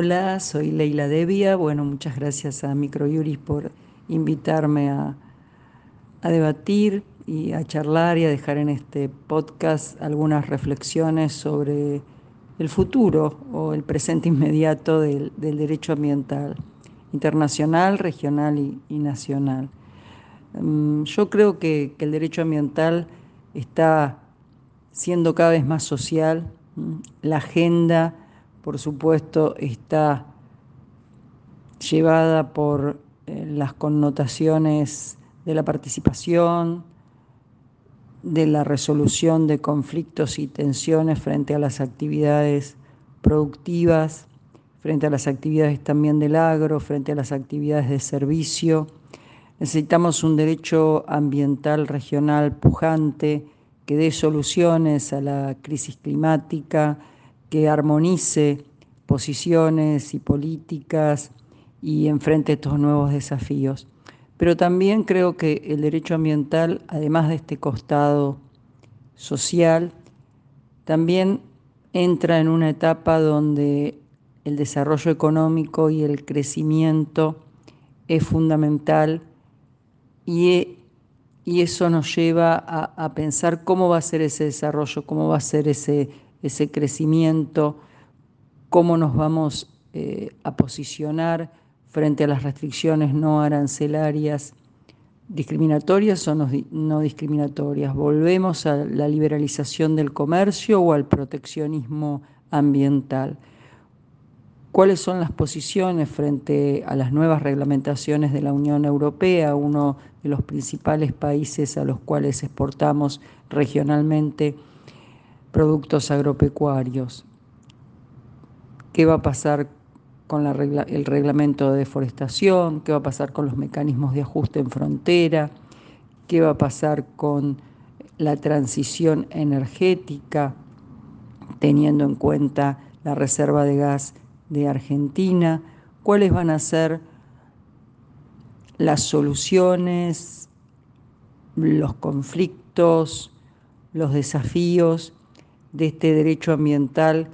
Hola, soy Leila Devia. Bueno, muchas gracias a Microjuris por invitarme a, a, debatir y a charlar y a dejar en este podcast algunas reflexiones sobre el futuro o el presente inmediato del, derecho ambiental, internacional, regional y, nacional. Um, yo creo que, que el derecho ambiental está siendo cada vez más social. La agenda por supuesto, está llevada por eh, las connotaciones de la participación, de la resolución de conflictos y tensiones frente a las actividades productivas, frente a las actividades también del agro, frente a las actividades de servicio. Necesitamos un derecho ambiental regional pujante que dé soluciones a la crisis climática, que armonice posiciones y políticas y enfrente estos nuevos desafíos. Pero también creo que el derecho ambiental, además de este costado social, también entra en una etapa donde el desarrollo económico y el crecimiento es fundamental y, y eso nos lleva a, a pensar cómo va a ser ese desarrollo, cómo va a ser ese ese crecimiento, cómo nos vamos eh, a posicionar frente a las restricciones no arancelarias, discriminatorias o no, no discriminatorias. ¿Volvemos a la liberalización del comercio o al proteccionismo ambiental? ¿Cuáles son las posiciones frente a las nuevas reglamentaciones de la Unión Europea, uno de los principales países a los cuales exportamos regionalmente? Productos agropecuarios. ¿Qué va a pasar con el reglamento de deforestación? ¿Qué va a pasar con los mecanismos de ajuste en frontera? ¿Qué va a pasar con la transición energética, teniendo en cuenta la reserva de gas de Argentina? ¿Cuáles van a ser las soluciones, los conflictos, los desafíos de este derecho ambiental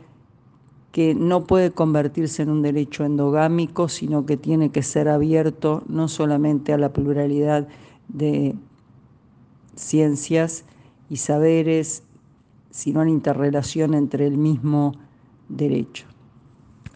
que no puede convertirse en un derecho endogámico, sino que tiene que ser abierto no solamente a la pluralidad de ciencias y saberes, sino a la interrelación entre el mismo derecho.